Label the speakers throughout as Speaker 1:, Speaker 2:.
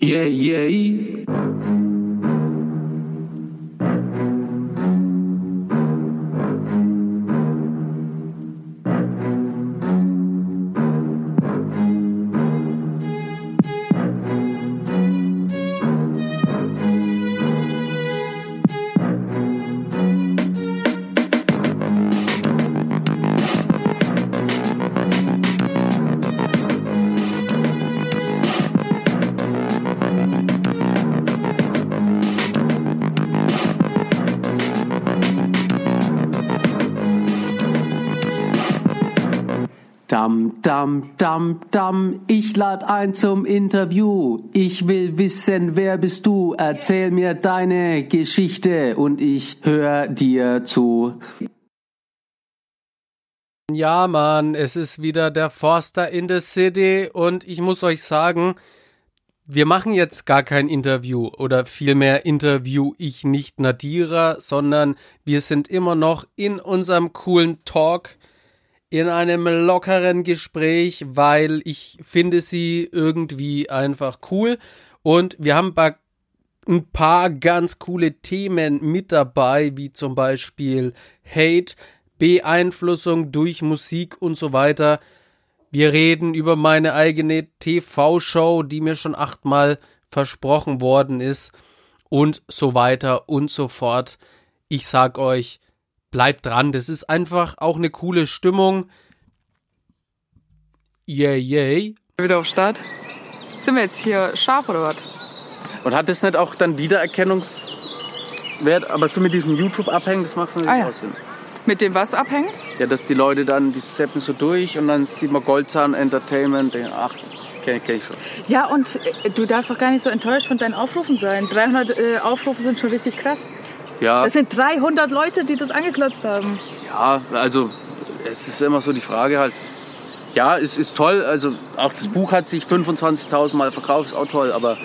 Speaker 1: Yeah, yeah. Dam, dam, dam, dam, ich lad ein zum Interview. Ich will wissen, wer bist du? Erzähl mir deine Geschichte und ich hör dir zu.
Speaker 2: Ja, Mann, es ist wieder der Forster in the City und ich muss euch sagen, wir machen jetzt gar kein Interview oder vielmehr interview ich nicht Nadira, sondern wir sind immer noch in unserem coolen Talk in einem lockeren Gespräch, weil ich finde sie irgendwie einfach cool und wir haben ein paar ganz coole Themen mit dabei, wie zum Beispiel Hate, Beeinflussung durch Musik und so weiter. Wir reden über meine eigene TV-Show, die mir schon achtmal versprochen worden ist und so weiter und so fort. Ich sag euch, bleibt dran. Das ist einfach auch eine coole Stimmung. Yay, yay.
Speaker 3: Wieder auf Start. Sind wir jetzt hier scharf oder was?
Speaker 2: Und hat das nicht auch dann Wiedererkennungswert, aber so mit diesem YouTube abhängen, das macht man nicht
Speaker 3: Ah, ja.
Speaker 2: auch Sinn.
Speaker 3: Mit dem was abhängen?
Speaker 2: Ja, dass die Leute dann, die zappen so durch und dann sieht man Goldzahn Entertainment, denken, ach, kenne kenn ich schon.
Speaker 3: Ja, und äh, du darfst doch gar nicht so enttäuscht von deinen Aufrufen sein. 300 äh, Aufrufe sind schon richtig krass.
Speaker 2: Ja,
Speaker 3: Das sind 300 Leute, die das angeklotzt haben.
Speaker 2: ja, also es ist immer so die Frage halt, ja, es ist toll, also auch das Buch hat sich 25.000 Mal verkauft, ist auch toll, aber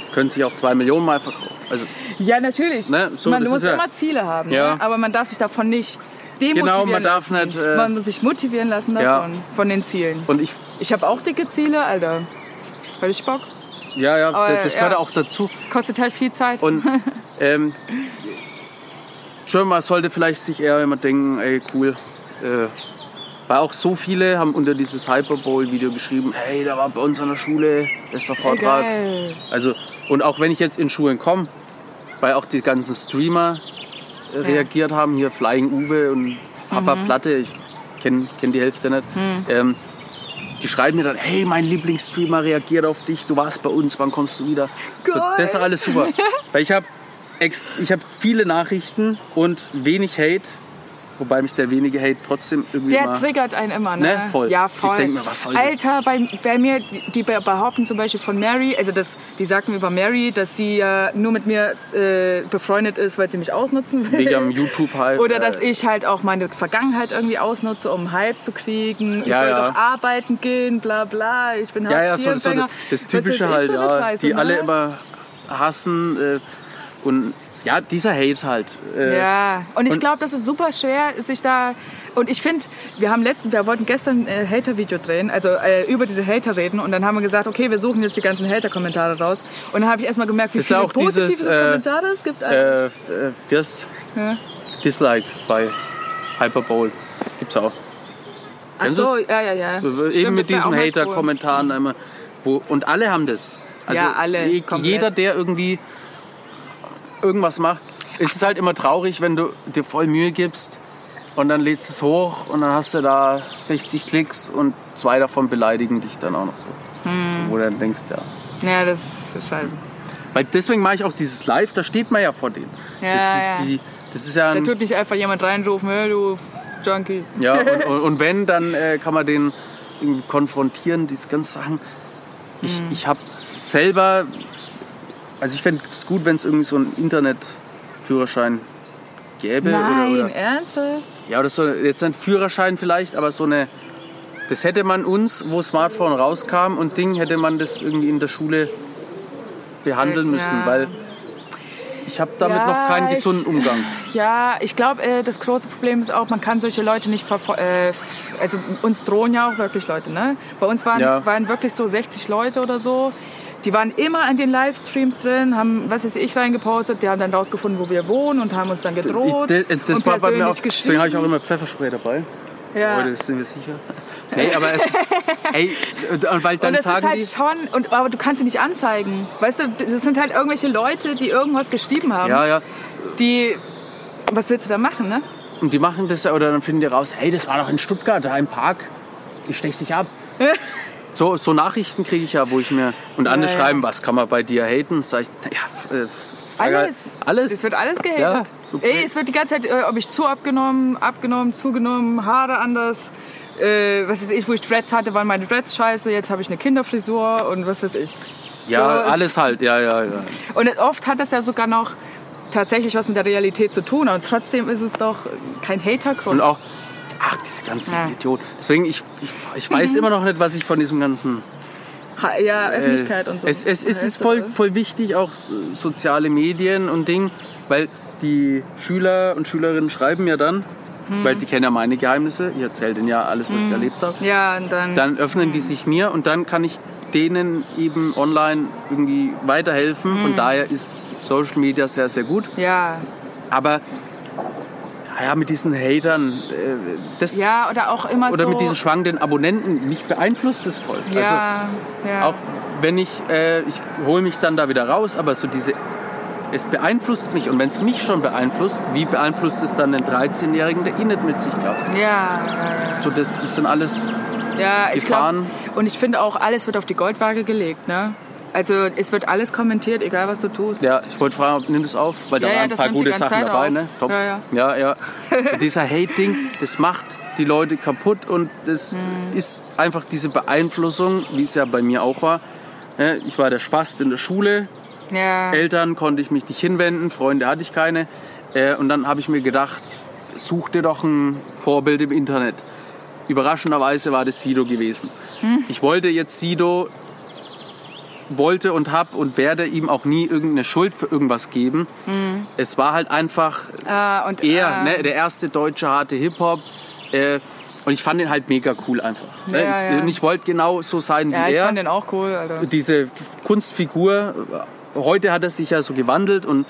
Speaker 2: es könnte sich auch 2 Millionen Mal verkaufen. Also
Speaker 3: Ja, natürlich.
Speaker 2: Ne, so,
Speaker 3: man muss
Speaker 2: ja-
Speaker 3: immer Ziele haben,
Speaker 2: Ja.
Speaker 3: ne? aber man darf sich davon nicht demotivieren
Speaker 2: Genau, man darf
Speaker 3: lassen.
Speaker 2: nicht, äh,
Speaker 3: man muss sich motivieren lassen
Speaker 2: Ja.
Speaker 3: davon, von den Zielen.
Speaker 2: und ich,
Speaker 3: Ich habe auch dicke Ziele, Alter. Völlig Bock.
Speaker 2: ja, ja,
Speaker 3: Aber,
Speaker 2: das gehört
Speaker 3: ja.
Speaker 2: auch dazu.
Speaker 3: Es kostet halt viel Zeit.
Speaker 2: Und ähm, schon mal sollte vielleicht sich eher jemand denken, ey cool, äh, weil auch so viele haben unter dieses Hyperbowl-Video geschrieben, hey, da war bei uns an der Schule bester Vortrag.
Speaker 3: geil.
Speaker 2: Also und auch wenn ich jetzt in Schulen komme, weil auch die ganzen Streamer äh, reagiert haben, hier Flying Uwe und Papa
Speaker 3: Mhm.
Speaker 2: Platte, ich kenne kenn die Hälfte nicht. Ähm, die schreiben mir dann, hey, mein Lieblingsstreamer reagiert auf dich, du warst bei uns, wann kommst du wieder? So, das ist alles super. Weil ich habe ich hab viele Nachrichten und wenig Hate, wobei mich der wenige Hate trotzdem irgendwie
Speaker 3: Der
Speaker 2: immer...
Speaker 3: triggert einen immer, ne?
Speaker 2: Ne, voll.
Speaker 3: Ja,
Speaker 2: Ich
Speaker 3: voll.
Speaker 2: denk mir, was soll das?
Speaker 3: Alter, bei, bei mir, die be- behaupten zum Beispiel von Mary, also das, die sagten über Mary, dass sie ja nur mit mir äh, befreundet ist, weil sie mich ausnutzen will.
Speaker 2: Wegen am YouTube-Hype.
Speaker 3: Oder dass
Speaker 2: äh,
Speaker 3: ich halt auch meine Vergangenheit irgendwie ausnutze, um Hype zu kriegen. ich
Speaker 2: Ja,
Speaker 3: soll
Speaker 2: ja.
Speaker 3: doch arbeiten gehen, bla bla. Ich bin
Speaker 2: Ja, ja, so, so das
Speaker 3: Was
Speaker 2: Typische
Speaker 3: ich
Speaker 2: halt, ja, die
Speaker 3: ne?
Speaker 2: alle immer hassen äh, und ja, dieser Hate halt. Äh,
Speaker 3: Ja, und ich glaube, das ist super schwer, sich da. Und ich finde, wir haben letztens, wir wollten gestern ein Hater-Video drehen, also äh, über diese Hater reden. Und dann haben wir gesagt, okay, wir suchen jetzt die ganzen Hater-Kommentare raus. Und dann habe ich erstmal gemerkt, wie
Speaker 2: Ist
Speaker 3: viele
Speaker 2: auch
Speaker 3: positive
Speaker 2: dieses, äh,
Speaker 3: Kommentare es gibt.
Speaker 2: Äh, äh, das
Speaker 3: Ja.
Speaker 2: Dislike bei Hyperbowl gibt's auch.
Speaker 3: Ach
Speaker 2: kennst
Speaker 3: so,
Speaker 2: du's?
Speaker 3: ja, ja, ja.
Speaker 2: Eben
Speaker 3: Stimmt,
Speaker 2: mit diesen. Hater-Kommentaren immer. Wo, und alle haben das. Also
Speaker 3: Ja, alle, komplett.
Speaker 2: Jeder, der irgendwie irgendwas macht. Es ist halt immer traurig, wenn du dir voll Mühe gibst und dann lädst es hoch und dann hast du da 60 Klicks und zwei davon beleidigen dich dann auch noch so.
Speaker 3: Hm.
Speaker 2: Wo du dann denkst, ja.
Speaker 3: Ja, das ist scheiße.
Speaker 2: Weil deswegen mache ich auch dieses Live, da steht man ja vor denen.
Speaker 3: Ja,
Speaker 2: die, die, das ist ja
Speaker 3: Da
Speaker 2: ein,
Speaker 3: tut nicht einfach jemand reinrufen, hey, du Junkie.
Speaker 2: Ja, und, und, und wenn, dann äh, kann man den konfrontieren, diese ganzen Sachen. Ich,
Speaker 3: Mhm.
Speaker 2: ich habe selber, also ich fände es gut, wenn es irgendwie so einen Internetführerschein gäbe.
Speaker 3: Nein,
Speaker 2: oder, oder,
Speaker 3: ernsthaft?
Speaker 2: ja, oder so, jetzt ein Führerschein vielleicht, aber so eine, das hätte man uns, wo Smartphone rauskam und Ding, hätte man das irgendwie in der Schule behandeln
Speaker 3: Ja.
Speaker 2: müssen, weil ich habe damit
Speaker 3: Ja,
Speaker 2: noch keinen gesunden Umgang.
Speaker 3: Ja, ich glaube, äh, das große Problem ist auch, man kann solche Leute nicht verfolgen. Äh, also uns drohen ja auch wirklich Leute, ne? Bei uns waren,
Speaker 2: Ja.
Speaker 3: waren wirklich so 60 Leute oder so. Die waren immer an den Livestreams drin, haben, was ist ich, reingepostet. Die haben dann rausgefunden, wo wir wohnen und haben uns dann
Speaker 2: Ich,
Speaker 3: gedroht.
Speaker 2: das das
Speaker 3: und
Speaker 2: war bei mir auch, deswegen habe ich auch immer Pfefferspray dabei.
Speaker 3: Ja.
Speaker 2: Heute sind wir sicher. Nee, aber es ey, und, weil dann
Speaker 3: Und das
Speaker 2: sagen
Speaker 3: ist halt
Speaker 2: die,
Speaker 3: schon, und, aber du kannst sie nicht anzeigen. Weißt du, das sind halt irgendwelche Leute, die irgendwas geschrieben haben.
Speaker 2: ja, ja,
Speaker 3: Die, was willst du da machen, ne?
Speaker 2: und die machen das oder dann finden die raus, hey, das war doch in Stuttgart, da im Park, ich stech dich ab. So, so Nachrichten kriege ich ja, wo ich mir, und andere
Speaker 3: Ja, ja.
Speaker 2: schreiben, was kann man bei dir haten? Sag ich, ja, äh, frage halt,
Speaker 3: Alles.
Speaker 2: Alles.
Speaker 3: Es wird alles gehatet.
Speaker 2: Ja, super.
Speaker 3: Ey, es wird die ganze Zeit, äh, ob ich zu abgenommen, abgenommen, zugenommen, Haare anders. Äh, was weiß ich, wo ich Dreads hatte, waren meine Dreads scheiße. Jetzt habe ich eine Kinderfrisur und was weiß ich.
Speaker 2: ja,
Speaker 3: So, es-
Speaker 2: alles halt, ja, ja, ja.
Speaker 3: Und oft hat das ja sogar noch tatsächlich was mit der Realität zu tun. Und trotzdem ist es doch kein Hatergrund.
Speaker 2: Und auch, ach, diese ganzen
Speaker 3: Ja.
Speaker 2: Idioten. Deswegen, ich, ich, ich weiß immer noch nicht, was ich von diesem ganzen
Speaker 3: Ha- ja, Öffentlichkeit und so.
Speaker 2: Es, es, es ist voll, voll wichtig, auch so- soziale Medien und Ding, weil die Schüler und Schülerinnen schreiben ja dann,
Speaker 3: Hm.
Speaker 2: weil die kennen ja meine Geheimnisse, ich erzähle denen ja alles, was ich erlebt habe.
Speaker 3: Ja, und dann.
Speaker 2: Dann öffnen die sich mir und dann kann ich denen eben online irgendwie weiterhelfen. Von daher ist Social Media sehr, sehr gut.
Speaker 3: ja,
Speaker 2: Aber ja, mit diesen Hatern, äh, das,
Speaker 3: ja, oder auch immer
Speaker 2: oder
Speaker 3: so.
Speaker 2: mit diesen schwankenden Abonnenten, mich beeinflusst das voll. Also,
Speaker 3: ja, ja.
Speaker 2: auch wenn ich, äh, ich hole mich dann da wieder raus, aber so diese, es beeinflusst mich und wenn es mich schon beeinflusst, wie beeinflusst es dann den 13-Jährigen, der eh nicht mit sich glaubt?
Speaker 3: ja, ja,
Speaker 2: So, das, das sind alles,
Speaker 3: Ja, ich
Speaker 2: Gefahren.
Speaker 3: glaub, und ich finde auch, alles wird auf die Goldwaage gelegt, ne? Also es wird alles kommentiert, egal was du tust.
Speaker 2: ja, ich wollte fragen, ob nimm das auf, weil da
Speaker 3: Ja, ja,
Speaker 2: waren ein
Speaker 3: das
Speaker 2: paar gute Sachen
Speaker 3: Zeit
Speaker 2: dabei,
Speaker 3: auf.
Speaker 2: ne? Top.
Speaker 3: Ja, ja.
Speaker 2: ja. ja. Dieser Hate-Ding, das macht die Leute kaputt und das
Speaker 3: Mhm.
Speaker 2: ist einfach diese Beeinflussung, wie es ja bei mir auch war. Ne, Ich war der Spast in der Schule,
Speaker 3: Ja.
Speaker 2: Eltern konnte ich mich nicht hinwenden, Freunde hatte ich keine. Äh, und dann habe ich mir gedacht, such dir doch ein Vorbild im Internet. Überraschenderweise war das Sido gewesen. Ich wollte jetzt Sido, wollte und habe und werde ihm auch nie irgendeine Schuld für irgendwas geben. Es war halt einfach
Speaker 3: Ah, und,
Speaker 2: er,
Speaker 3: ah,
Speaker 2: ne, der erste deutsche harte Hip-Hop. Äh, und ich fand ihn halt mega cool einfach. Ne?
Speaker 3: Ja, ja.
Speaker 2: Und ich wollte genau so sein
Speaker 3: Ja,
Speaker 2: wie
Speaker 3: ich
Speaker 2: er
Speaker 3: fand den auch cool, Alter.
Speaker 2: diese Kunstfigur, heute hat er sich ja so gewandelt und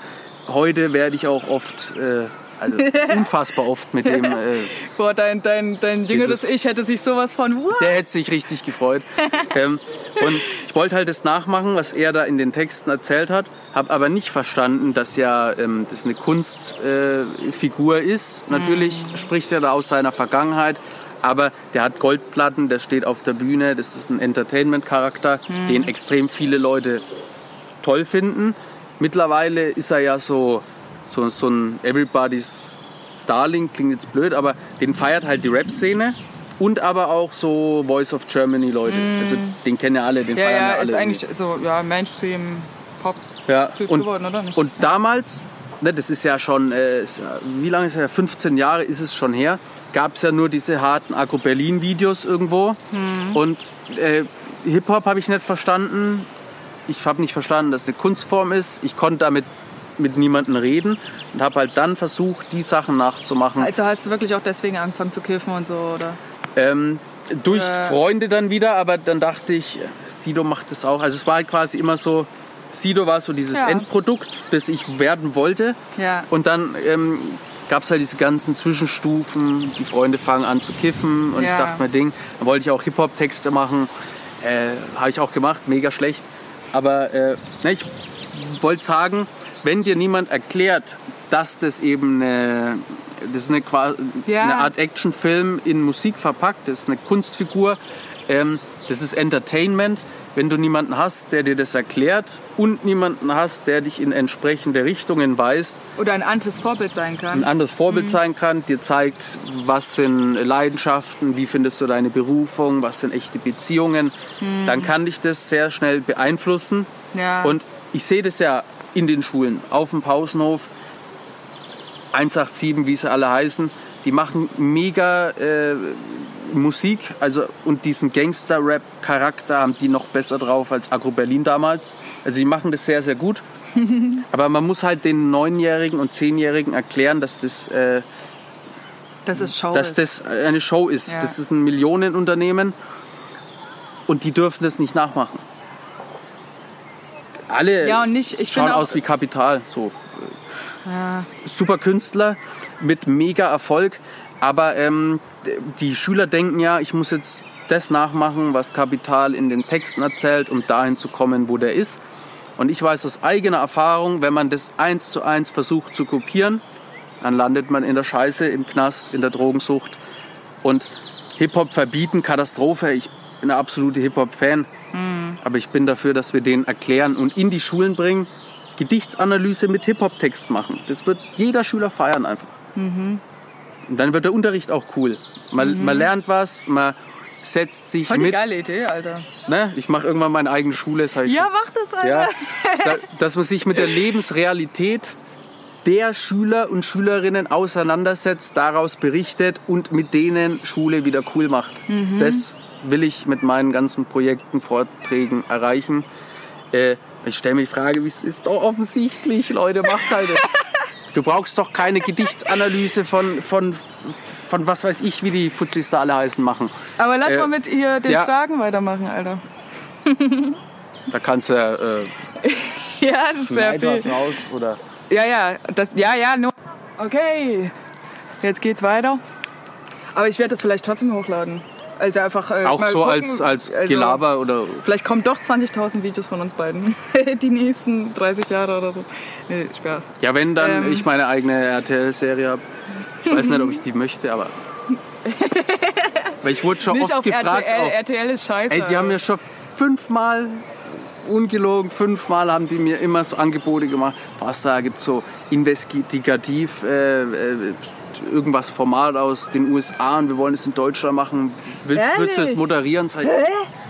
Speaker 2: heute werde ich auch oft, äh, also unfassbar oft mit dem, äh,
Speaker 3: Boah, dein, dein, dein jüngeres Ich hätte sich sowas von... What?
Speaker 2: der hätte sich richtig gefreut. ähm, und ich wollte halt das nachmachen, was er da in den Texten erzählt hat, habe aber nicht verstanden, dass ja ähm, das eine Kunstfigur äh, ist. Natürlich spricht er da aus seiner Vergangenheit, aber der hat Goldplatten, der steht auf der Bühne, das ist ein Entertainment-Charakter, den extrem viele Leute toll finden. Mittlerweile ist er ja so, so, so ein Everybody's Darling, klingt jetzt blöd, aber den feiert halt die Rap-Szene und aber auch so Voice of Germany Leute. Also den kennen ja alle, den
Speaker 3: Ja,
Speaker 2: feiern ja,
Speaker 3: ja,
Speaker 2: alle.
Speaker 3: ist eigentlich so, ja, Mainstream-Pop.
Speaker 2: ja.
Speaker 3: Typ
Speaker 2: und,
Speaker 3: geworden, oder nicht?
Speaker 2: und damals, ne, das ist ja schon, äh, ja, wie lange ist er? 15 Jahre ist es schon her, gab es ja nur diese harten Agro-Berlin-Videos irgendwo.
Speaker 3: Mhm.
Speaker 2: Und äh, Hip-Hop habe ich nicht verstanden. Ich habe nicht verstanden, dass es eine Kunstform ist. Ich konnte damit mit niemandem reden und habe halt dann versucht, die Sachen nachzumachen.
Speaker 3: Also hast du wirklich auch deswegen angefangen zu kiffen und so, oder?
Speaker 2: Ähm, durch
Speaker 3: Äh.
Speaker 2: Freunde dann wieder, aber dann dachte ich, Sido macht das auch. Also es war halt quasi immer so, Sido war so dieses
Speaker 3: Ja.
Speaker 2: Endprodukt, das ich werden wollte.
Speaker 3: Ja.
Speaker 2: Und dann ähm, gab es halt diese ganzen Zwischenstufen, die Freunde fangen an zu kiffen und
Speaker 3: Ja.
Speaker 2: ich dachte mir, Ding, dann wollte ich auch Hip-Hop-Texte machen. Äh, Habe ich auch gemacht, mega schlecht. Aber äh, ne, ich wollte sagen, wenn dir niemand erklärt, dass das eben eine, das eine,
Speaker 3: Ja.
Speaker 2: eine Art Actionfilm in Musik verpackt, das ist eine Kunstfigur, ähm, das ist Entertainment, wenn du niemanden hast, der dir das erklärt und niemanden hast, der dich in entsprechende Richtungen weist,
Speaker 3: Oder ein anderes Vorbild sein kann.
Speaker 2: ein anderes Vorbild sein kann, dir zeigt, was sind Leidenschaften, wie findest du deine Berufung, was sind echte Beziehungen, dann kann dich das sehr schnell beeinflussen.
Speaker 3: Ja.
Speaker 2: Und ich sehe das ja in den Schulen, auf dem Pausenhof, 187, wie sie alle heißen, die machen mega äh, Musik, also und diesen Gangster-Rap-Charakter haben die noch besser drauf als Agro Berlin damals. Also die machen das sehr, sehr gut. Aber man muss halt den Neunjährigen und Zehnjährigen erklären, dass das, äh,
Speaker 3: Show
Speaker 2: dass das eine Show ist.
Speaker 3: Ja.
Speaker 2: Das ist ein Millionenunternehmen und die dürfen das nicht nachmachen. Alle
Speaker 3: Ja, und nicht, ich
Speaker 2: schauen aus wie Kapital. So.
Speaker 3: ja,
Speaker 2: Super Künstler mit mega Erfolg. Aber ähm, die Schüler denken ja, ich muss jetzt das nachmachen, was Kapital in den Texten erzählt, um dahin zu kommen, wo der ist. Und ich weiß aus eigener Erfahrung, wenn man das eins zu eins versucht zu kopieren, dann landet man in der Scheiße, im Knast, in der Drogensucht. Und Hip-Hop verbieten, Katastrophe. Ich bin ein absoluter Hip-Hop-Fan. Aber ich bin dafür, dass wir den erklären und in die Schulen bringen, Gedichtsanalyse mit Hip-Hop-Text machen. Das wird jeder Schüler feiern einfach. Und dann wird der Unterricht auch cool. Man, man lernt was, man setzt sich
Speaker 3: voll
Speaker 2: mit.
Speaker 3: geile Idee, Alter.
Speaker 2: Ne? Ich mache irgendwann meine eigene Schule. Das ich
Speaker 3: Ja,
Speaker 2: schon-
Speaker 3: mach das, Alter.
Speaker 2: ja, da, dass man sich mit der Lebensrealität der Schüler und Schülerinnen auseinandersetzt, daraus berichtet und mit denen Schule wieder cool macht.
Speaker 3: Mhm.
Speaker 2: Das will ich mit meinen ganzen Projekten, Vorträgen erreichen. Äh, ich stelle mir die Frage, wie es ist doch offensichtlich, Leute, macht halt. das. Du brauchst doch keine Gedichtsanalyse von, von, von was weiß ich, wie die Fuzis da alle heißen, machen.
Speaker 3: Aber lass
Speaker 2: Äh,
Speaker 3: mal mit hier den
Speaker 2: ja.
Speaker 3: Fragen weitermachen, Alter.
Speaker 2: Da kannst du ja äh,
Speaker 3: Ja, das ist sehr viel.
Speaker 2: raus oder
Speaker 3: Ja, ja, das, ja, ja, nur. Okay, jetzt geht's weiter. Aber ich werde das vielleicht trotzdem hochladen. Also einfach äh,
Speaker 2: auch so
Speaker 3: gucken,
Speaker 2: als, als
Speaker 3: also,
Speaker 2: Gelaber oder
Speaker 3: Vielleicht kommen doch 20.000 Videos von uns beiden. Die nächsten 30 Jahre oder so. Nee, Spaß.
Speaker 2: Ja, wenn dann
Speaker 3: Ähm.
Speaker 2: ich meine eigene RTL-Serie habe. Ich weiß nicht, ob ich die möchte, aber. Weil ich wurde schon
Speaker 3: Nicht
Speaker 2: oft
Speaker 3: auf
Speaker 2: gefragt.
Speaker 3: RTL.
Speaker 2: auch,
Speaker 3: RTL ist scheiße.
Speaker 2: ey, die haben mir schon fünfmal, ungelogen, fünfmal haben die mir immer so Angebote gemacht. Was da gibt so investigativ äh, äh, irgendwas Format aus den USA und wir wollen es in Deutschland machen. Willst, willst du es moderieren? Sag ich,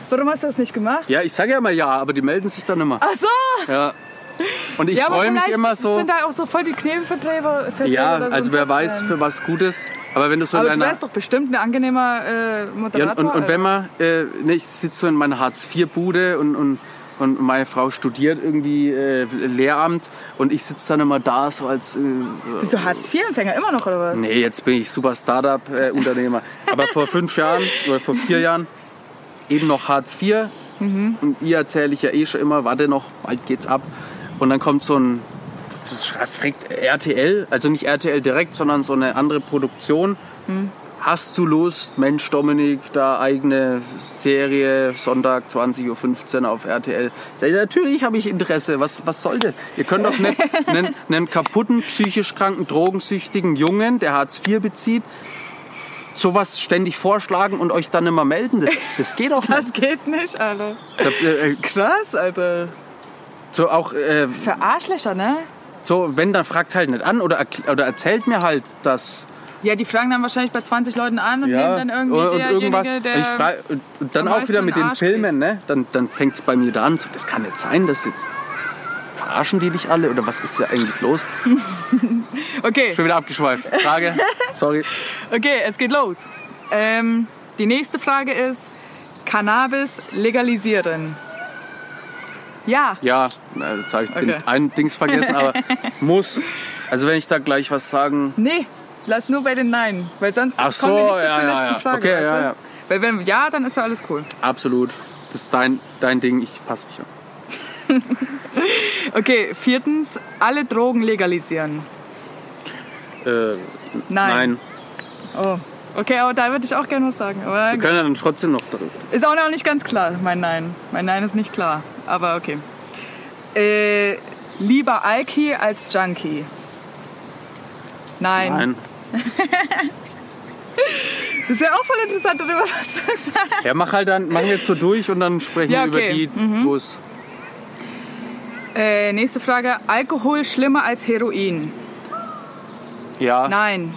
Speaker 3: Warum hast du das nicht gemacht?
Speaker 2: ja, ich sage ja immer ja, aber die melden sich dann immer.
Speaker 3: Ach so!
Speaker 2: Ja. Und ich
Speaker 3: ja,
Speaker 2: freue mich immer so.
Speaker 3: sind da auch so voll die Knebelverträge. Verträge
Speaker 2: Ja, also
Speaker 3: und
Speaker 2: wer weiß für was Gutes. Aber wenn du so
Speaker 3: Aber
Speaker 2: in
Speaker 3: du
Speaker 2: deiner
Speaker 3: wärst doch bestimmt ein angenehmer äh,
Speaker 2: ja,
Speaker 3: Moderator.
Speaker 2: und, und wenn
Speaker 3: Alter.
Speaker 2: man, äh, ne, ich sitze so in meiner Hartz-IV-Bude und, und, und meine Frau studiert irgendwie äh, Lehramt und ich sitze dann immer da so als, äh,
Speaker 3: Bist du Hartz-IV-Empfänger immer noch, oder was?
Speaker 2: nee, jetzt bin ich super Startup-Unternehmer. Aber vor fünf Jahren oder vor vier Jahren eben noch Hartz IV
Speaker 3: Mhm.
Speaker 2: und ihr erzähle ich ja eh schon immer, warte noch, bald geht's ab. Und dann kommt so ein, das schreibt RTL, also nicht RTL direkt, sondern so eine andere Produktion.
Speaker 3: Mhm.
Speaker 2: Hast du Lust, Mensch Dominik, da eigene Serie, Sonntag 20.15 Uhr auf RTL? Natürlich habe ich Interesse, was, was soll das? Ihr könnt doch nicht einen, einen kaputten, psychisch kranken, drogensüchtigen Jungen, der Hartz IV bezieht, sowas ständig vorschlagen und euch dann immer melden. Das, das geht doch nicht.
Speaker 3: Das geht nicht, Alter.
Speaker 2: Hab, äh,
Speaker 3: Krass, Alter.
Speaker 2: so auch, äh,
Speaker 3: Das ist für Arschlöcher, ne?
Speaker 2: so, wenn, dann fragt halt nicht an oder, oder erzählt mir halt das.
Speaker 3: Ja, die fragen dann wahrscheinlich bei 20 Leuten an und
Speaker 2: Ja,
Speaker 3: nehmen dann irgendwie
Speaker 2: und, und irgendwas.
Speaker 3: der...
Speaker 2: Und dann auch wieder mit den
Speaker 3: Arsch
Speaker 2: Filmen, ne? Dann, dann fängt es bei mir da an. So, das kann nicht sein, das jetzt. Verarschen die dich alle oder was ist hier eigentlich los?
Speaker 3: okay,
Speaker 2: Schon wieder abgeschweift. Frage, sorry.
Speaker 3: okay, es geht los. Ähm, die nächste Frage ist, Cannabis legalisieren. Ja.
Speaker 2: Ja, jetzt habe ich
Speaker 3: Okay.
Speaker 2: den einen Dings vergessen, aber muss. Also wenn ich da gleich was sagen.
Speaker 3: Nee, lass nur bei den Nein, weil sonst
Speaker 2: Ach so,
Speaker 3: kommen wir nicht bis
Speaker 2: ja,
Speaker 3: zur
Speaker 2: ja,
Speaker 3: letzten
Speaker 2: ja.
Speaker 3: Frage.
Speaker 2: Okay,
Speaker 3: weißt
Speaker 2: ja, ja.
Speaker 3: Weil wenn ja, dann ist ja alles cool.
Speaker 2: Absolut. Das ist dein, dein Ding, ich passe mich an.
Speaker 3: Okay, viertens, alle Drogen legalisieren.
Speaker 2: Äh,
Speaker 3: Nein.
Speaker 2: nein.
Speaker 3: Oh. Okay, aber da würde ich auch gerne was sagen. Aber
Speaker 2: Wir können ja dann trotzdem noch darüber.
Speaker 3: ist auch noch nicht ganz klar, mein Nein. Mein Nein ist nicht klar, aber okay. Äh, lieber Alki als Junkie. Nein.
Speaker 2: Nein.
Speaker 3: Das wäre auch voll interessant, darüber was zu sagen.
Speaker 2: Ja, mach halt dann, machen wir jetzt so durch und dann sprechen
Speaker 3: Ja,
Speaker 2: wir über
Speaker 3: okay. Mhm.
Speaker 2: die, wo es.
Speaker 3: Äh, nächste Frage. Alkohol schlimmer als Heroin?
Speaker 2: Ja.
Speaker 3: Nein.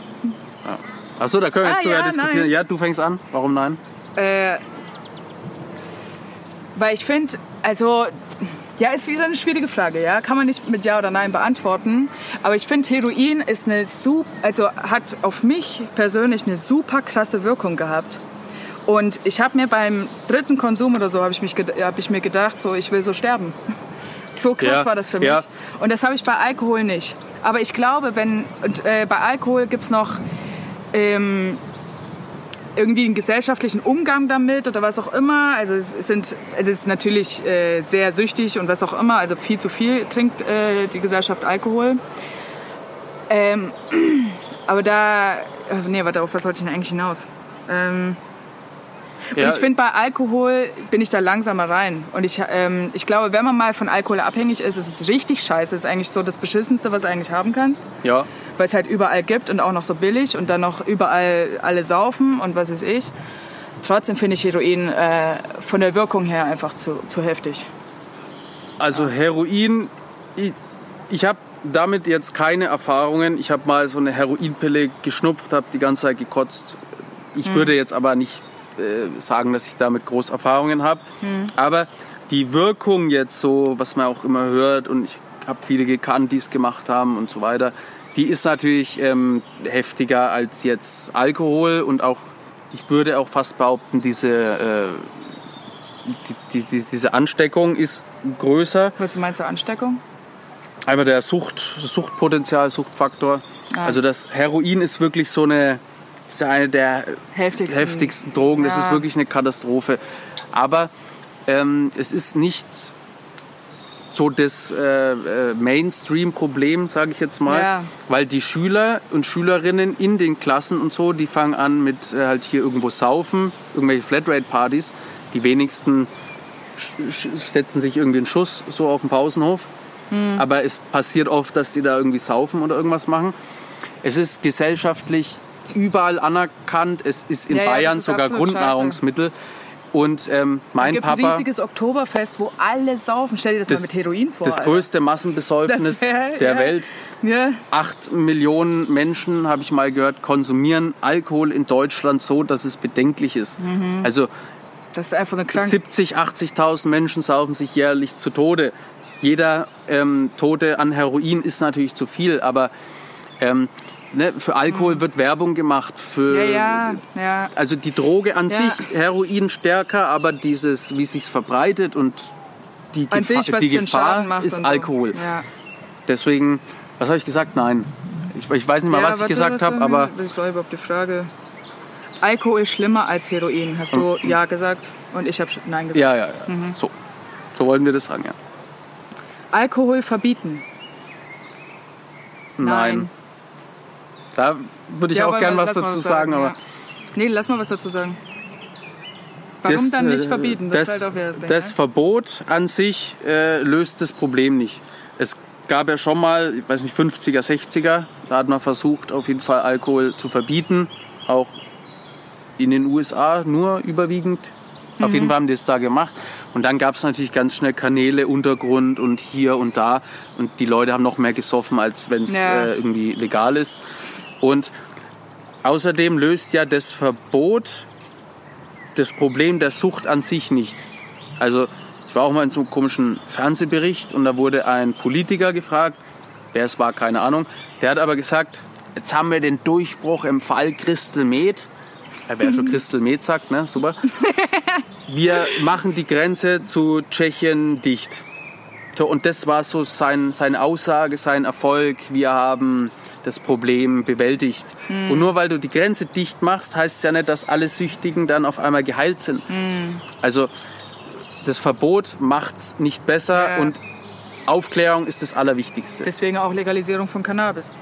Speaker 2: Achso, da können wir
Speaker 3: Ah,
Speaker 2: jetzt sogar
Speaker 3: ja,
Speaker 2: diskutieren.
Speaker 3: nein.
Speaker 2: Ja, du fängst an. Warum nein?
Speaker 3: Äh, weil ich finde, also, ja, ist wieder eine schwierige Frage, ja. Kann man nicht mit Ja oder Nein beantworten. Aber ich finde, Heroin ist eine super, also hat auf mich persönlich eine super krasse Wirkung gehabt. Und ich habe mir beim dritten Konsum oder so, habe ich, mich hab ich mir gedacht, so, ich will so sterben. So krass
Speaker 2: Ja,
Speaker 3: war das für mich.
Speaker 2: ja.
Speaker 3: Und das habe ich bei Alkohol nicht. Aber ich glaube, wenn, und, äh, bei Alkohol gibt es noch ähm, irgendwie einen gesellschaftlichen Umgang damit oder was auch immer. Also es sind, es ist natürlich äh, sehr süchtig und was auch immer. Also viel zu viel trinkt äh, die Gesellschaft Alkohol. Ähm, aber da, nee, warte, auf was wollte ich denn eigentlich hinaus? Ähm,
Speaker 2: Ja,
Speaker 3: und ich finde, bei Alkohol bin ich da langsamer rein. Und ich, ähm, ich glaube, wenn man mal von Alkohol abhängig ist, ist es richtig scheiße. Ist eigentlich so das Beschissenste, was du eigentlich haben kannst.
Speaker 2: ja.
Speaker 3: Weil es halt überall gibt und auch noch so billig und dann noch überall alle saufen und was weiß ich. Trotzdem finde ich Heroin äh, von der Wirkung her einfach zu, zu heftig.
Speaker 2: Also Heroin, ich, ich habe damit jetzt keine Erfahrungen. Ich habe mal so eine Heroinpille geschnupft, habe die ganze Zeit gekotzt. Ich
Speaker 3: Hm.
Speaker 2: würde jetzt aber nicht äh, sagen, dass ich damit groß Erfahrungen habe.
Speaker 3: Hm.
Speaker 2: Aber die Wirkung jetzt so, was man auch immer hört und ich habe viele gekannt, die es gemacht haben und so weiter, die ist natürlich ähm, heftiger als jetzt Alkohol und auch, ich würde auch fast behaupten, diese, äh, die, die, die, diese Ansteckung ist größer.
Speaker 3: Was meinst du, Ansteckung?
Speaker 2: Einmal der Sucht, Suchtpotenzial, Suchtfaktor.
Speaker 3: Ah.
Speaker 2: Also das Heroin ist wirklich so eine, ist eine der
Speaker 3: Heftigsten.
Speaker 2: heftigsten Drogen. Das
Speaker 3: Ja.
Speaker 2: ist wirklich eine Katastrophe. Aber ähm, es ist nicht so das äh, äh, Mainstream-Problem, sage ich jetzt mal,
Speaker 3: Ja.
Speaker 2: weil die Schüler und Schülerinnen in den Klassen und so, die fangen an mit äh, halt hier irgendwo saufen, irgendwelche Flatrate-Partys. Die wenigsten setzen sich irgendwie einen Schuss so auf dem Pausenhof.
Speaker 3: Hm.
Speaker 2: Aber es passiert oft, dass die da irgendwie saufen oder irgendwas machen. Es ist gesellschaftlich überall anerkannt. Es ist in
Speaker 3: Ja, ja, das
Speaker 2: Bayern
Speaker 3: ist
Speaker 2: sogar Grundnahrungsmittel. Und ähm, mein
Speaker 3: Gibt es ein
Speaker 2: Papa,
Speaker 3: riesiges Oktoberfest, wo alle saufen? Stell dir das, mal mit Heroin vor.
Speaker 2: das
Speaker 3: Alter.
Speaker 2: größte Massenbesäufnis
Speaker 3: Das wär-
Speaker 2: der
Speaker 3: ja.
Speaker 2: Welt.
Speaker 3: Ja.
Speaker 2: Acht Millionen Menschen, habe ich mal gehört, konsumieren Alkohol in Deutschland so, dass es bedenklich ist.
Speaker 3: Mhm.
Speaker 2: Also
Speaker 3: Das ist einfach eine Krank
Speaker 2: 70, 80.000 Menschen saufen sich jährlich zu Tode. Jeder ähm, Tote an Heroin ist natürlich zu viel, aber ähm, ne, für Alkohol wird Werbung gemacht. Für,
Speaker 3: Mhm. Ja, ja, ja.
Speaker 2: Also die Droge an sich, Heroin stärker, aber dieses, wie sich verbreitet und die,
Speaker 3: An
Speaker 2: Gefahr,
Speaker 3: sich,
Speaker 2: die Gefahr ist
Speaker 3: so.
Speaker 2: Alkohol.
Speaker 3: Ja.
Speaker 2: Deswegen, was habe ich gesagt? Nein. Ich, ich weiß nicht mal, was ich
Speaker 3: warte,
Speaker 2: gesagt
Speaker 3: was
Speaker 2: habe, aber
Speaker 3: Das war überhaupt die Frage. Alkohol schlimmer als Heroin, hast du Ja gesagt und ich habe Nein gesagt.
Speaker 2: ja, ja, ja.
Speaker 3: Mhm.
Speaker 2: So. so wollten wir das sagen, ja.
Speaker 3: Alkohol verbieten.
Speaker 2: Nein. Da würde ich
Speaker 3: Ja,
Speaker 2: auch gern was dazu sagen, aber
Speaker 3: ja. Nee, lass mal was dazu sagen. Warum
Speaker 2: das,
Speaker 3: dann nicht
Speaker 2: äh,
Speaker 3: verbieten? Das,
Speaker 2: Das,
Speaker 3: halt das Ding.
Speaker 2: das
Speaker 3: ne?
Speaker 2: Verbot an sich äh, löst das Problem nicht. Es gab ja schon mal, ich weiß nicht, 50er, 60er, da hat man versucht, auf jeden Fall Alkohol zu verbieten. Auch in den USA nur überwiegend. Auf
Speaker 3: Mhm.
Speaker 2: jeden Fall haben die es da gemacht. Und dann gab es natürlich ganz schnell Kanäle, Untergrund und hier und da. Und die Leute haben noch mehr gesoffen, als wenn es
Speaker 3: Ja.
Speaker 2: äh, irgendwie legal ist. Und außerdem löst ja das Verbot das Problem der Sucht an sich nicht. Also ich war auch mal in so einem komischen Fernsehbericht und da wurde ein Politiker gefragt, wer es war, keine Ahnung. Der hat aber gesagt, jetzt haben wir den Durchbruch im Fall Crystal Med. Ja, wer schon Crystal Med sagt, ne? Super. Wir machen die Grenze zu Tschechien dicht. So, und das war so sein, seine Aussage, sein Erfolg. Wir haben das Problem bewältigt. Und nur weil du die Grenze dicht machst, heißt es ja nicht, dass alle Süchtigen dann auf einmal geheilt sind. Also das Verbot macht es nicht besser
Speaker 3: Ja.
Speaker 2: und Aufklärung ist das Allerwichtigste.
Speaker 3: Deswegen auch Legalisierung von Cannabis.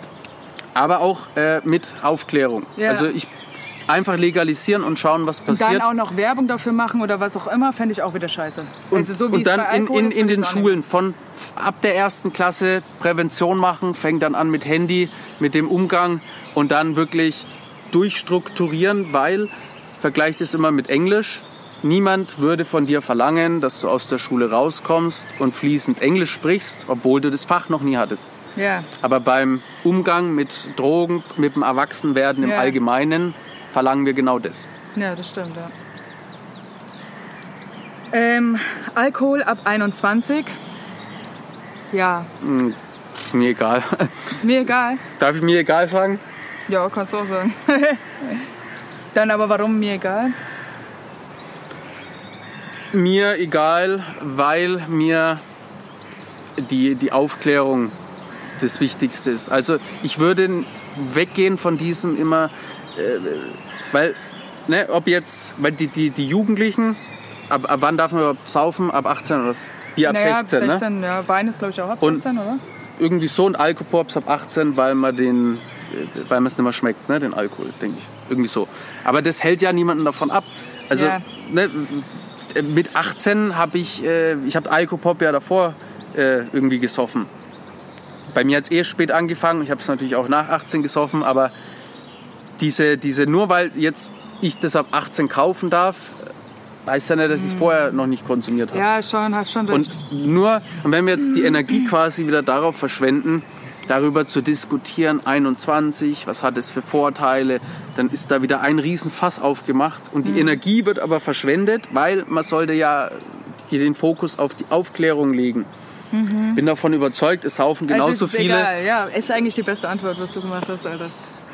Speaker 2: Aber auch äh, mit Aufklärung.
Speaker 3: Ja.
Speaker 2: Also ich einfach legalisieren und schauen, was
Speaker 3: Und
Speaker 2: passiert.
Speaker 3: dann auch noch Werbung dafür machen oder was auch immer, fände ich auch wieder scheiße.
Speaker 2: Und,
Speaker 3: also so wie
Speaker 2: und
Speaker 3: es
Speaker 2: dann in, in,
Speaker 3: ist,
Speaker 2: in den
Speaker 3: es
Speaker 2: Schulen von ab der ersten Klasse Prävention machen, fängt dann an mit Handy, mit dem Umgang und dann wirklich durchstrukturieren, weil, ich vergleiche das immer mit Englisch, niemand würde von dir verlangen, dass du aus der Schule rauskommst und fließend Englisch sprichst, obwohl du das Fach noch nie hattest.
Speaker 3: Ja.
Speaker 2: Aber beim Umgang mit Drogen, mit dem Erwachsenwerden im
Speaker 3: Ja.
Speaker 2: Allgemeinen, verlangen wir genau das.
Speaker 3: Ja, das stimmt, ja. Ähm, Alkohol ab 21. Ja,
Speaker 2: Mir egal.
Speaker 3: mir egal.
Speaker 2: Darf ich mir egal sagen?
Speaker 3: Ja, kannst du auch sagen. Dann aber warum mir egal?
Speaker 2: Mir egal, weil mir die, die Aufklärung das Wichtigste ist. Also ich würde weggehen von diesem immer, weil, ne, ob jetzt, weil die, die, die Jugendlichen, ab, ab wann darf man überhaupt saufen? Ab 18 oder was? Bier ab
Speaker 3: naja,
Speaker 2: 16,
Speaker 3: 16
Speaker 2: ne?
Speaker 3: ja. Wein ist, glaube ich, auch ab
Speaker 2: Und-
Speaker 3: 16, oder?
Speaker 2: Irgendwie so ein Alkopops ab 18, weil man den, äh, weil man es nicht mehr schmeckt, ne, den Alkohol, denke ich. Irgendwie so. Aber das hält ja niemanden davon ab. Also,
Speaker 3: Ja.
Speaker 2: ne, mit 18 habe ich, äh, ich habe Alkopop ja davor äh, irgendwie gesoffen. Bei mir hat es eh spät angefangen. Ich habe es natürlich auch nach 18 gesoffen, aber diese, diese, nur weil jetzt ich das ab 18 kaufen darf, heißt ja nicht, dass ich es vorher noch nicht konsumiert habe.
Speaker 3: Mhm. Ja, schon, hast schon recht.
Speaker 2: Und nur, und wenn wir jetzt die Energie quasi wieder darauf verschwenden, darüber zu diskutieren, 21, was hat es für Vorteile, dann ist da wieder ein Riesenfass aufgemacht und
Speaker 3: Mhm.
Speaker 2: die Energie wird aber verschwendet, weil man sollte ja den Fokus auf die Aufklärung legen. Bin davon überzeugt, es saufen
Speaker 3: Mhm. Also
Speaker 2: genauso
Speaker 3: ist
Speaker 2: viele.
Speaker 3: Egal. Ja, ist eigentlich die beste Antwort, was du gemacht hast, Alter.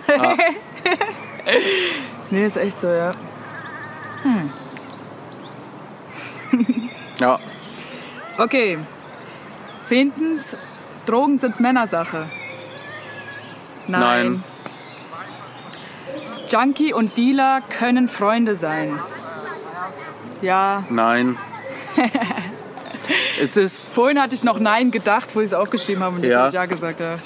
Speaker 3: nee, ist echt so, ja.
Speaker 2: Ja,
Speaker 3: Okay. Zehntens, Drogen sind Männersache.
Speaker 2: Nein.
Speaker 3: Junkie und Dealer können Freunde sein. Ja,
Speaker 2: nein. es ist
Speaker 3: vorhin hatte ich noch Nein gedacht, wo ich es aufgeschrieben habe und jetzt
Speaker 2: Ja.
Speaker 3: habe ich Ja gesagt. Ja.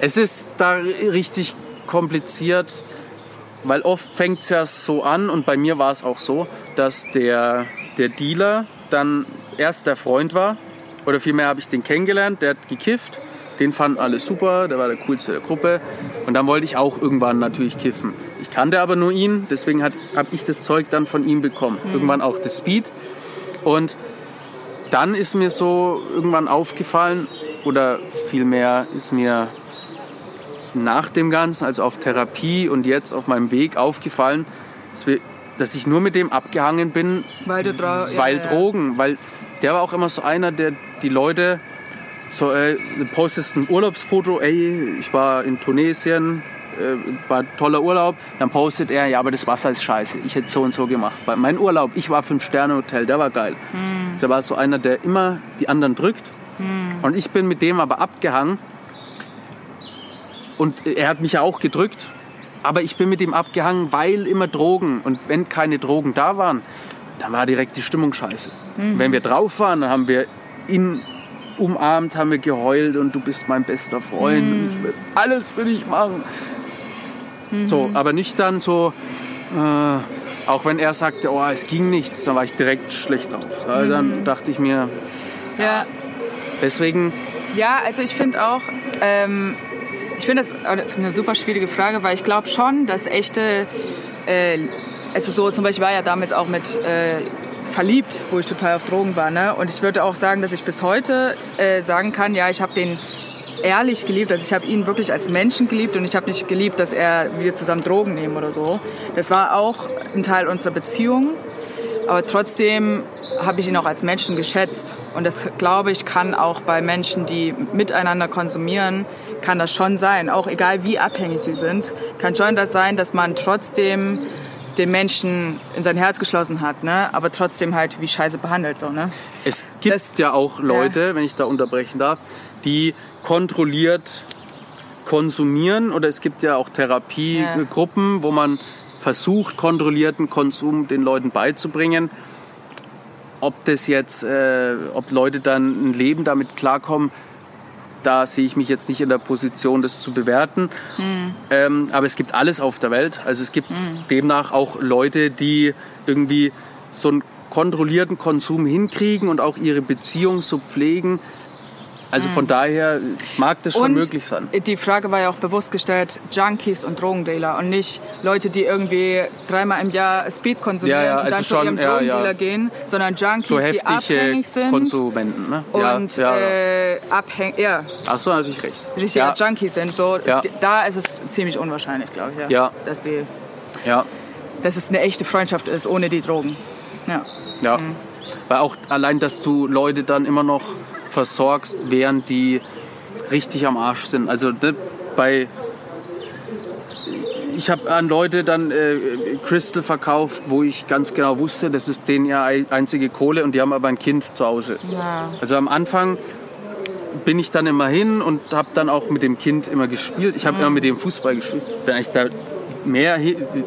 Speaker 2: Es ist da richtig kompliziert, weil oft fängt es ja so an und bei mir war es auch so, dass der, der Dealer dann erst der Freund war oder vielmehr habe ich den kennengelernt, der hat gekifft, den fanden alle super, der war der coolste der Gruppe und dann wollte ich auch irgendwann natürlich kiffen. Ich kannte aber nur ihn, deswegen habe ich das Zeug dann von ihm bekommen. Irgendwann auch das Speed und dann ist mir so irgendwann aufgefallen oder vielmehr ist mir nach dem Ganzen, also auf Therapie und jetzt auf meinem Weg aufgefallen, dass, wir, dass ich nur mit dem abgehangen bin,
Speaker 3: Weil du dra- ja,
Speaker 2: weil
Speaker 3: ja.
Speaker 2: Drogen, weil der war auch immer so einer, der die Leute so, äh, postest ein Urlaubsfoto, ey, ich war in Tunesien, äh, war toller Urlaub, dann postet er, ja, aber das Wasser ist scheiße, ich hätte so und so gemacht. Weil mein Urlaub, ich war Fünf-Sterne-Hotel, der war geil. Der war so einer, der immer die anderen drückt. Und ich bin mit dem aber abgehangen. Und er hat mich ja auch gedrückt. Aber ich bin mit ihm abgehangen, weil immer Drogen. Und wenn keine Drogen da waren, dann war direkt die Stimmung scheiße. Wenn wir drauf waren, dann haben wir ihn umarmt, haben wir geheult und du bist mein bester Freund und ich will alles für dich machen. So, aber nicht dann so, äh, auch wenn er sagte, oh, es ging nichts, dann war ich direkt schlecht drauf. So, Dann dachte ich mir,
Speaker 3: Ja,
Speaker 2: deswegen,
Speaker 3: Ja, also ich finde auch, ähm, ich finde das eine super schwierige Frage, weil ich glaube schon, dass echte, äh, also so zum Beispiel war ja damals auch mit äh, verliebt, wo ich total auf Drogen war, ne? Und ich würde auch sagen, dass ich bis heute äh, sagen kann, ja, ich habe den ehrlich geliebt, also ich habe ihn wirklich als Menschen geliebt und ich habe nicht geliebt, dass er wir zusammen Drogen nehmen oder so. Das war auch ein Teil unserer Beziehung. Aber trotzdem habe ich ihn auch als Menschen geschätzt. Und das, glaube ich, kann auch bei Menschen, die miteinander konsumieren, kann das schon sein. Auch egal, wie abhängig sie sind, kann schon das sein, dass man trotzdem den Menschen in sein Herz geschlossen hat, ne? aber trotzdem halt wie Scheiße behandelt. So, ne?
Speaker 2: es gibt
Speaker 3: Das-
Speaker 2: ja auch Leute, wenn ich da unterbrechen darf, die kontrolliert konsumieren oder es gibt ja auch Therapiegruppen, wo man versucht, kontrollierten Konsum den Leuten beizubringen. Ob das jetzt, äh, ob Leute dann ein Leben damit klarkommen, da sehe ich mich jetzt nicht in der Position, das zu bewerten. Ähm, aber es gibt alles auf der Welt. Also es gibt demnach auch Leute, die irgendwie so einen kontrollierten Konsum hinkriegen und auch ihre Beziehung so pflegen, Also von daher mag das schon
Speaker 3: Und
Speaker 2: möglich sein.
Speaker 3: Die Frage war ja auch bewusst gestellt, Junkies und Drogendealer und nicht Leute, die irgendwie dreimal im Jahr Speed konsumieren
Speaker 2: Ja, ja,
Speaker 3: und dann
Speaker 2: also
Speaker 3: zu
Speaker 2: schon,
Speaker 3: ihrem
Speaker 2: ja,
Speaker 3: Drogendealer
Speaker 2: ja.
Speaker 3: gehen, sondern Junkies,
Speaker 2: So
Speaker 3: die abhängig sind
Speaker 2: Konsumenten, ne?
Speaker 3: und
Speaker 2: ja, ja.
Speaker 3: Äh, abhängig, ja,
Speaker 2: Ach so, natürlich recht.
Speaker 3: richtiger
Speaker 2: ja,
Speaker 3: Junkies sind. So, Da ist es ziemlich unwahrscheinlich, glaube ich, ja,
Speaker 2: Ja.
Speaker 3: Dass, die,
Speaker 2: ja,
Speaker 3: dass es eine echte Freundschaft ist ohne die Drogen. Ja.
Speaker 2: ja.
Speaker 3: Mhm.
Speaker 2: Weil auch allein, dass du Leute dann immer noch versorgst, während die richtig am Arsch sind. Also ne, bei ich habe an Leute dann äh, Crystal verkauft, wo ich ganz genau wusste, das ist denen ja ei- einzige Kohle und die haben aber ein Kind zu Hause.
Speaker 3: Ja.
Speaker 2: Also am Anfang bin ich dann immer hin und habe dann auch mit dem Kind immer gespielt. Ich habe immer mit dem Fußball gespielt. Bin eigentlich da mehr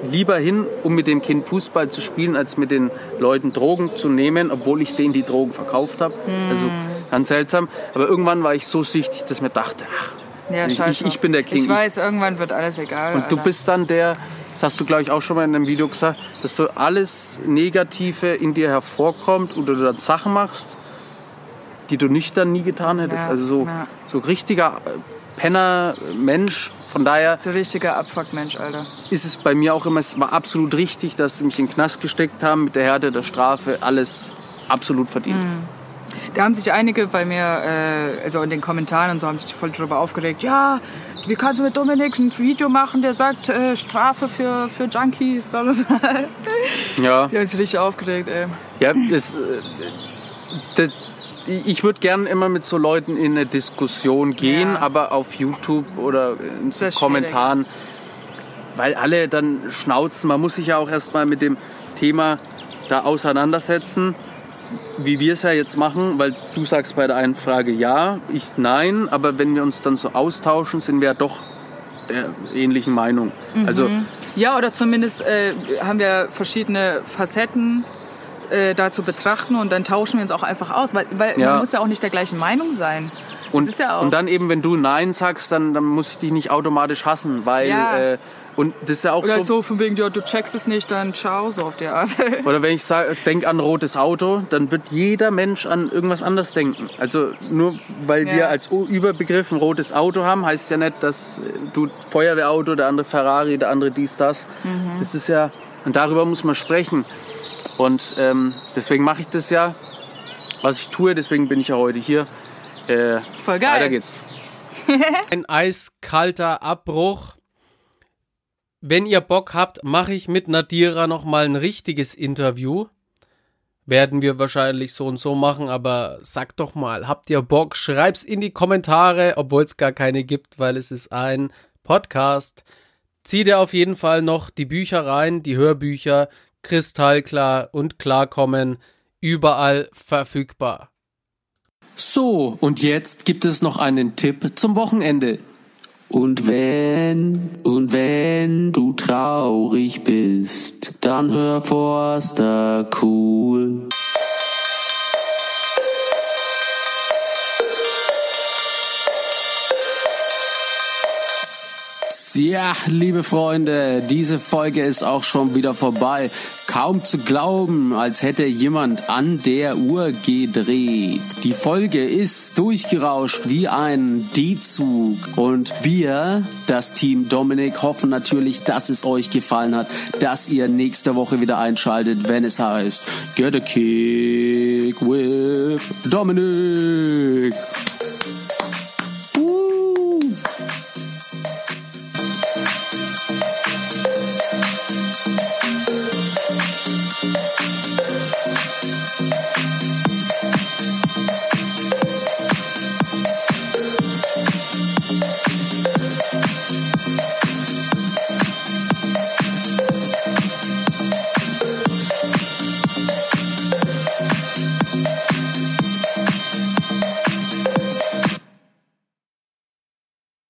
Speaker 2: lieber hin, um mit dem Kind Fußball zu spielen, als mit den Leuten Drogen zu nehmen, obwohl ich denen die Drogen verkauft habe. Also ganz seltsam. Aber irgendwann war ich so süchtig, dass mir dachte, ach,
Speaker 3: Ja,
Speaker 2: ich, ich, ich bin der King.
Speaker 3: Ich weiß, irgendwann wird alles egal.
Speaker 2: Und du
Speaker 3: Alter.
Speaker 2: bist dann der, das hast du glaube ich auch schon mal in einem Video gesagt, dass so alles Negative in dir hervorkommt oder du dann Sachen machst, die du nüchtern nie getan hättest.
Speaker 3: Ja,
Speaker 2: also so,
Speaker 3: ja.
Speaker 2: so richtiger äh, Penner, Mensch. Von daher
Speaker 3: So richtiger Abfuck-Mensch, Alter.
Speaker 2: ist es bei mir auch immer, es war absolut richtig, dass sie mich in den Knast gesteckt haben mit der Härte der Strafe. Alles absolut verdient.
Speaker 3: Mhm. Da haben sich einige bei mir, äh, also in den Kommentaren und so, haben sich voll drüber aufgeregt. Ja, wie kannst du mit Dominik ein Video machen, der sagt äh, Strafe für, für Junkies, bla bla bla.
Speaker 2: Ja.
Speaker 3: Die haben sich richtig aufgeregt, ey.
Speaker 2: Ja, das, äh, das, ich würde gern immer mit so Leuten in eine Diskussion gehen,
Speaker 3: Ja.
Speaker 2: aber auf YouTube oder in Kommentaren, weil alle dann schnauzen. Man muss sich ja auch erstmal mit dem Thema da auseinandersetzen, wie wir es ja jetzt machen, weil du sagst bei der einen Frage ja, ich nein, aber wenn wir uns dann so austauschen, sind wir ja doch der ähnlichen Meinung. Also
Speaker 3: Ja, oder zumindest äh, haben wir verschiedene Facetten äh, da zu betrachten und dann tauschen wir uns auch einfach aus, weil, weil
Speaker 2: Ja.
Speaker 3: man muss ja auch nicht der gleichen Meinung sein.
Speaker 2: Und,
Speaker 3: ja
Speaker 2: und dann eben, wenn du Nein sagst, dann, dann muss ich dich nicht automatisch hassen, weil
Speaker 3: Ja.
Speaker 2: äh, und das ist ja auch
Speaker 3: oder
Speaker 2: so,
Speaker 3: so von wegen, ja, du checkst es nicht, dann ciao, so auf die Art.
Speaker 2: oder wenn ich sage, denk an rotes Auto, dann wird jeder Mensch an irgendwas anderes denken. Also nur weil
Speaker 3: Ja.
Speaker 2: wir als Überbegriff ein rotes Auto haben, heißt ja nicht, dass äh, du Feuerwehrauto, der andere Ferrari, der andere dies, das.
Speaker 3: Mhm.
Speaker 2: Das ist ja, und darüber muss man sprechen. Und ähm, deswegen mache ich das ja, was ich tue, deswegen bin ich ja heute hier. Äh,
Speaker 3: Voll geil.
Speaker 2: Weiter geht's.
Speaker 4: Ein eiskalter Abbruch. Wenn ihr Bock habt, mache ich mit Nadira noch mal ein richtiges Interview. Werden wir wahrscheinlich so und so machen, aber sagt doch mal, habt ihr Bock? Schreibt's in die Kommentare, obwohl es gar keine gibt, weil es ist ein Podcast. Zieh dir auf jeden Fall noch die Bücher rein, die Hörbücher, kristallklar und klarkommen, überall verfügbar.
Speaker 1: So, und jetzt gibt es noch einen Tipp zum Wochenende. Und wenn, und wenn du traurig bist, dann hör Forster cool. Ja, liebe Freunde, diese Folge ist auch schon wieder vorbei. Kaum zu glauben, als hätte jemand an der Uhr gedreht. Die Folge ist durchgerauscht wie ein D-Zug. Und wir, das Team Dominik, hoffen natürlich, dass es euch gefallen hat, dass ihr nächste Woche wieder einschaltet, wenn es heißt Get a Kick with Dominik.